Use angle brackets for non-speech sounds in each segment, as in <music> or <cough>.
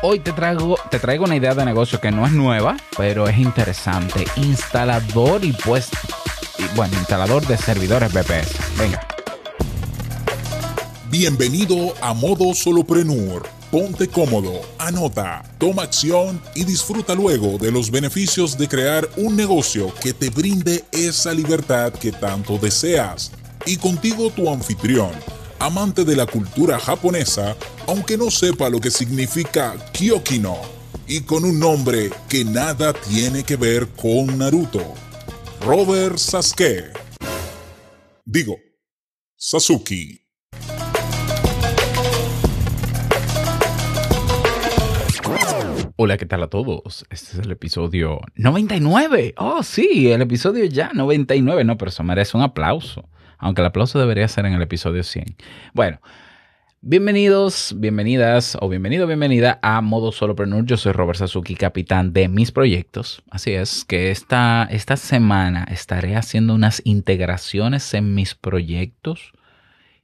Hoy te traigo, te traigo una idea de negocio que no es nueva, pero es interesante. Instalador y pues, y, bueno, instalador de servidores VPS. Venga. Bienvenido a Modo Soloprenur. Ponte cómodo, anota, toma acción y disfruta luego de los beneficios de crear un negocio que te brinde esa libertad que tanto deseas. Y contigo tu anfitrión amante de la cultura japonesa, aunque no sepa lo que significa Kyokino, y con un nombre que nada tiene que ver con Naruto. Robert Sasuke. Digo, Sasuke. Hola, ¿qué tal a todos? Este es el episodio 99. Oh, sí, el episodio ya 99. No, pero eso merece un aplauso aunque el aplauso debería ser en el episodio 100. Bueno, bienvenidos, bienvenidas o bienvenido, bienvenida a Modo Solopreneur. Yo soy Robert Sasuki, capitán de mis proyectos. Así es que esta, esta semana estaré haciendo unas integraciones en mis proyectos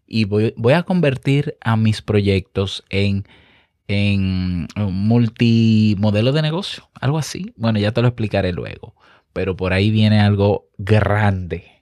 y voy, voy a convertir a mis proyectos en en multimodelo de negocio, algo así. Bueno, ya te lo explicaré luego, pero por ahí viene algo grande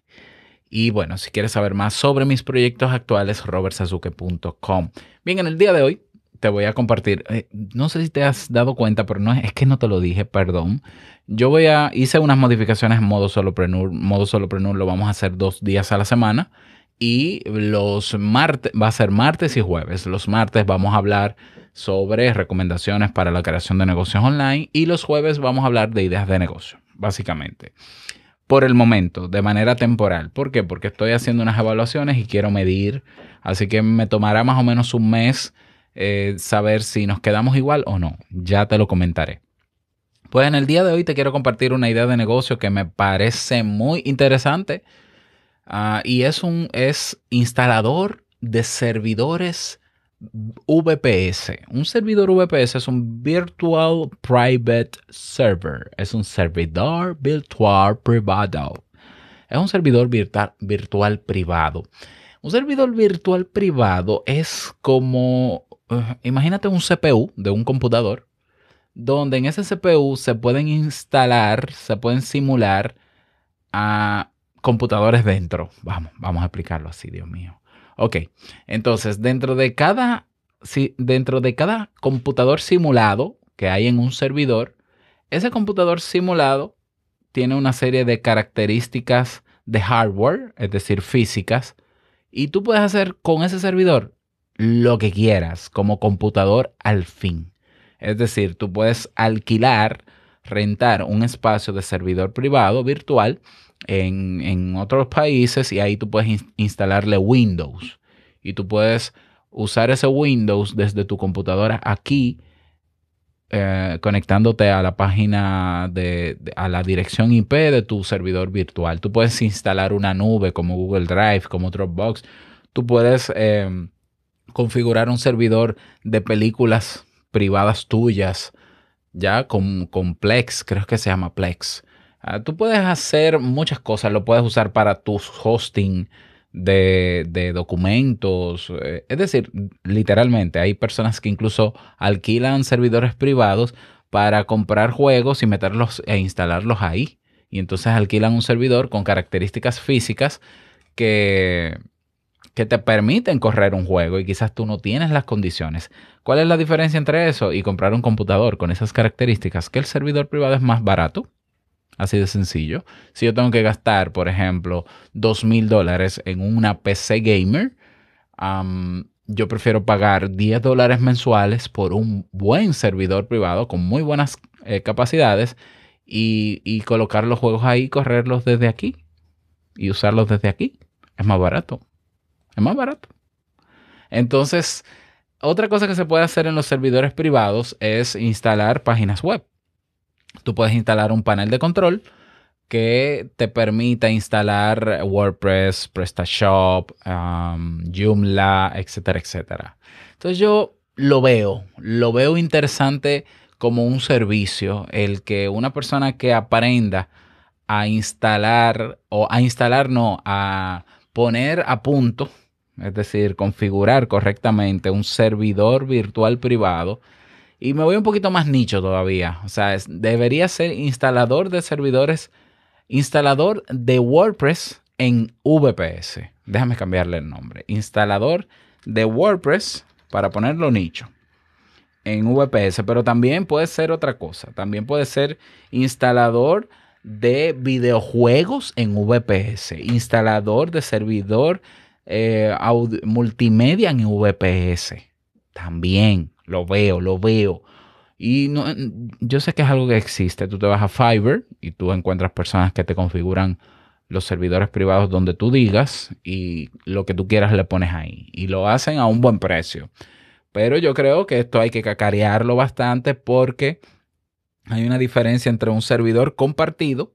y bueno, si quieres saber más sobre mis proyectos actuales, robertsazuke.com. Bien, en el día de hoy te voy a compartir, eh, no sé si te has dado cuenta, pero no es, que no te lo dije, perdón. Yo voy a, hice unas modificaciones en modo solopreneur. Modo solopreneur lo vamos a hacer dos días a la semana. Y los martes, va a ser martes y jueves. Los martes vamos a hablar sobre recomendaciones para la creación de negocios online. Y los jueves vamos a hablar de ideas de negocio, básicamente por el momento, de manera temporal. ¿Por qué? Porque estoy haciendo unas evaluaciones y quiero medir. Así que me tomará más o menos un mes eh, saber si nos quedamos igual o no. Ya te lo comentaré. Pues en el día de hoy te quiero compartir una idea de negocio que me parece muy interesante. Ah, y es un es instalador de servidores VPS. Un servidor VPS es un Virtual Private Server. Es un servidor virtual privado. Es un servidor virtual, virtual privado. Un servidor virtual privado es como, eh, imagínate un CPU de un computador, donde en ese CPU se pueden instalar, se pueden simular a computadores dentro. Vamos, vamos a explicarlo así, Dios mío. Ok, entonces dentro de cada, dentro de cada computador simulado que hay en un servidor, ese computador simulado tiene una serie de características de hardware, es decir, físicas, y tú puedes hacer con ese servidor lo que quieras como computador al fin. Es decir, tú puedes alquilar, rentar un espacio de servidor privado virtual en, otros países y ahí tú puedes instalarle Windows. Y tú puedes usar ese Windows desde tu computadora aquí, eh, conectándote a la página de, a la dirección IP de tu servidor virtual. Tú puedes instalar una nube como Google Drive, como Dropbox. Tú puedes em, configurar un servidor de películas privadas tuyas, ya con Plex, creo que se llama Plex. Ah, tú puedes hacer muchas cosas, lo puedes usar para tus hosting de, documentos. Eh, es decir, literalmente hay personas que incluso alquilan servidores privados para comprar juegos y meterlos e instalarlos ahí. Y entonces alquilan un servidor con características físicas que, que te permiten correr un juego y quizás tú no tienes las condiciones. ¿Cuál es la diferencia entre eso y comprar un computador con esas características? Que el servidor privado es más barato Así de sencillo. Si yo tengo que gastar, por ejemplo, dos mil dólares en una PC gamer, yo prefiero pagar 10 dólares mensuales por un buen servidor privado con muy buenas eh, capacidades y, y, colocar los juegos ahí, correrlos desde aquí y usarlos desde aquí. Es más barato. Es más barato. Entonces, otra cosa que se puede hacer en los servidores privados es instalar páginas web tú puedes instalar un panel de control que te permita instalar WordPress, PrestaShop, um, Joomla, etcétera, etcétera. Entonces yo lo veo, lo veo interesante como un servicio, el que una persona que aprenda a instalar o a instalar, no, a poner a punto, es decir, configurar correctamente un servidor virtual privado. Y me voy un poquito más nicho todavía. O sea, debería ser instalador de servidores, instalador de WordPress en VPS. Déjame cambiarle el nombre. Instalador de WordPress para ponerlo nicho en VPS, pero también puede ser otra cosa. También puede ser instalador de videojuegos en VPS, instalador de servidor eh, multimedia en VPS. También lo veo, lo veo. Y no, yo sé que es algo que existe. Tú te vas a Fiverr y tú encuentras personas que te configuran los servidores privados donde tú digas y lo que tú quieras le pones ahí. Y lo hacen a un buen precio. Pero yo creo que esto hay que cacarearlo bastante porque hay una diferencia entre un servidor compartido,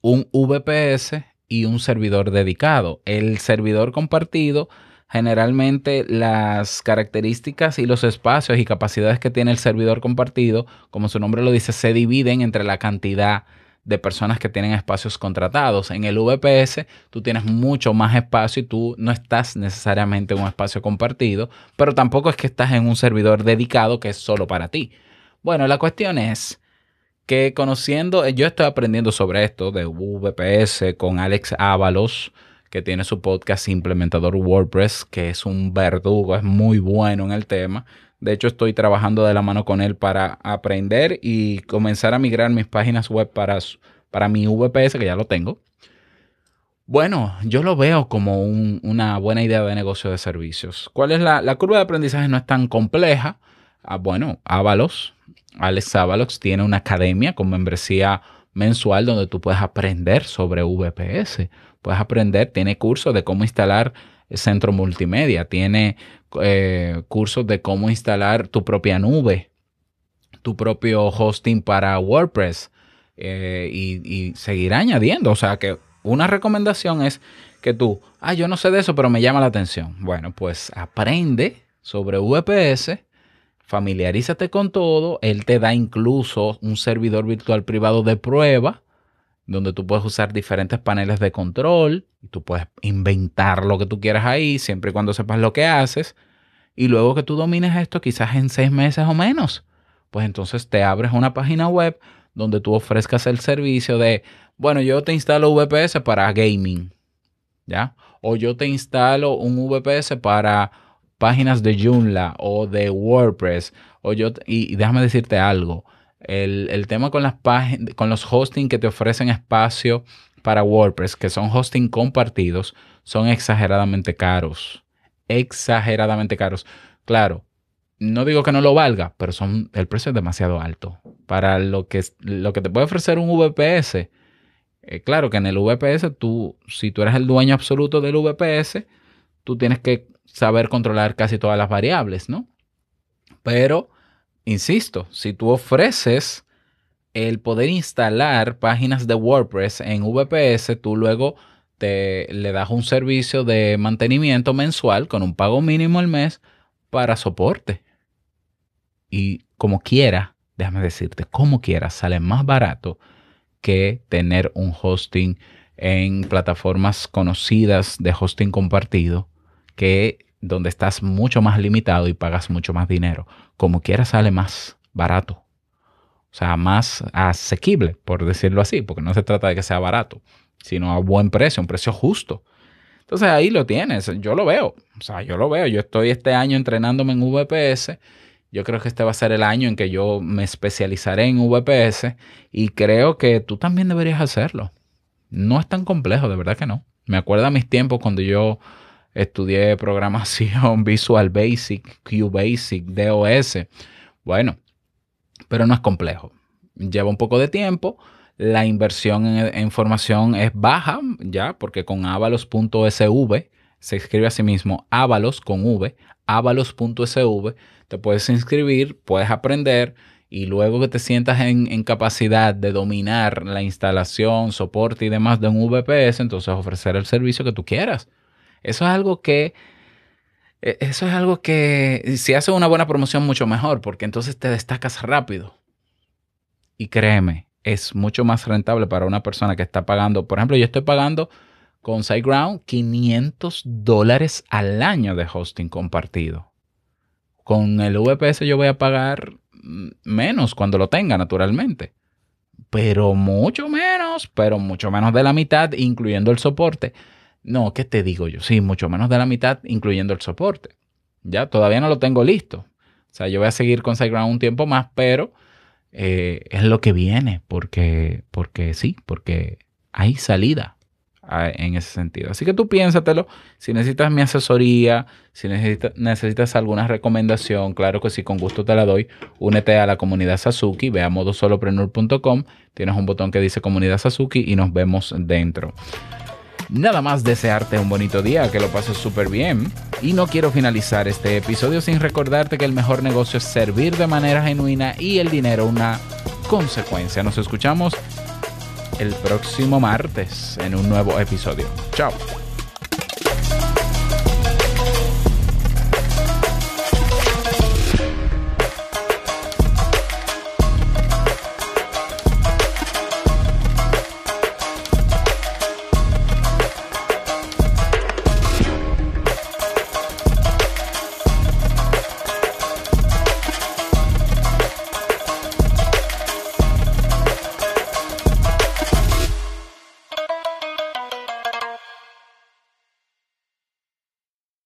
un VPS y un servidor dedicado. El servidor compartido, generalmente las características y los espacios y capacidades que tiene el servidor compartido, como su nombre lo dice, se dividen entre la cantidad de personas que tienen espacios contratados. En el VPS tú tienes mucho más espacio y tú no estás necesariamente en un espacio compartido, pero tampoco es que estás en un servidor dedicado que es solo para ti. Bueno, la cuestión es que conociendo, yo estoy aprendiendo sobre esto de VPS con Alex Ábalos, que tiene su podcast Implementador WordPress, que es un verdugo, es muy bueno en el tema. De hecho, estoy trabajando de la mano con él para aprender y comenzar a migrar mis páginas web para, para mi VPS, que ya lo tengo. Bueno, yo lo veo como una buena idea de negocio de servicios. ¿Cuál es la, la curva de aprendizaje? No es tan compleja. Ah, bueno, Avalos, Alex Avalos tiene una academia con membresía mensual donde tú puedes aprender sobre VPS. Puedes aprender, tiene cursos de cómo instalar centro multimedia, tiene eh, cursos de cómo instalar tu propia nube, tu propio hosting para WordPress eh, y, y seguir añadiendo. O sea que una recomendación es que tú, ah, yo no sé de eso, pero me llama la atención. Bueno, pues aprende sobre VPS, familiarízate con todo. Él te da incluso un servidor virtual privado de prueba donde tú puedes usar diferentes paneles de control, y tú puedes inventar lo que tú quieras ahí, siempre y cuando sepas lo que haces, y luego que tú domines esto, quizás en seis meses o menos, pues entonces te abres una página web donde tú ofrezcas el servicio de, bueno, yo te instalo VPS para gaming, ¿ya? O yo te instalo un VPS para páginas de Joomla o de WordPress, o yo, y déjame decirte algo, el, tema con las páginas, con los hosting que te ofrecen espacio para WordPress, que son hosting compartidos, son exageradamente caros. Exageradamente caros. Claro, no digo que no lo valga, pero son, el precio es demasiado alto. Para lo que, lo que te puede ofrecer un VPS, eh, claro que en el VPS, tú, si tú eres el dueño absoluto del VPS, tú tienes que saber controlar casi todas las variables, ¿no? Pero insisto, si tú ofreces el poder instalar páginas de WordPress en VPS, tú luego te le das un servicio de mantenimiento mensual con un pago mínimo al mes para soporte. Y como quiera, déjame decirte, como quiera, sale más barato que tener un hosting en plataformas conocidas de hosting compartido que donde estás mucho más limitado y pagas mucho más dinero. Como quiera sale más barato. O sea, más asequible, por decirlo así, porque no se trata de que sea barato, sino a buen precio, un precio justo. Entonces ahí lo tienes, yo lo veo, o sea, yo lo veo, yo estoy este año entrenándome en VPS, yo creo que este va a ser el año en que yo me especializaré en VPS y creo que tú también deberías hacerlo. No es tan complejo, de verdad que no. Me acuerdo a mis tiempos cuando yo estudié programación <laughs> Visual Basic, QBasic, DOS. Bueno, pero no es complejo. Lleva un poco de tiempo. La inversión en, información es baja, ya, porque con avalos.sv se escribe a sí mismo avalos con v, avalos.sv, te puedes inscribir, puedes aprender y luego que te sientas en, en, capacidad de dominar la instalación, soporte y demás de un VPS, entonces ofrecer el servicio que tú quieras. Eso es algo que, e, eso es algo que si haces una buena promoción mucho mejor, porque entonces te destacas rápido. Y créeme, es mucho más rentable para una persona que está pagando, por ejemplo, yo estoy pagando con SiteGround 500 dólares al año de hosting compartido. Con el VPS yo voy a pagar mm, menos cuando lo tenga, naturalmente. Pero mucho menos, pero mucho menos de la mitad, incluyendo el soporte. No, ¿qué te digo yo? Sí, mucho menos de la mitad, incluyendo el soporte. Ya, todavía no lo tengo listo. O sea, yo voy a seguir con SiteGround un tiempo más, pero eh, es lo que viene, porque, porque sí, porque hay salida en ese sentido. Así que tú piénsatelo. Si necesitas mi asesoría, si necesitas, necesitas alguna recomendación, claro que sí, con gusto te la doy. Únete a la comunidad Sasuki, ve a modosoloprenur.com. Tienes un botón que dice comunidad Sasuki y nos vemos dentro. Nada más desearte un bonito día, que lo pases súper bien. Y no quiero finalizar este episodio sin recordarte que el mejor negocio es servir de manera genuina y el dinero una consecuencia. Nos escuchamos el próximo martes en un nuevo episodio. Chao.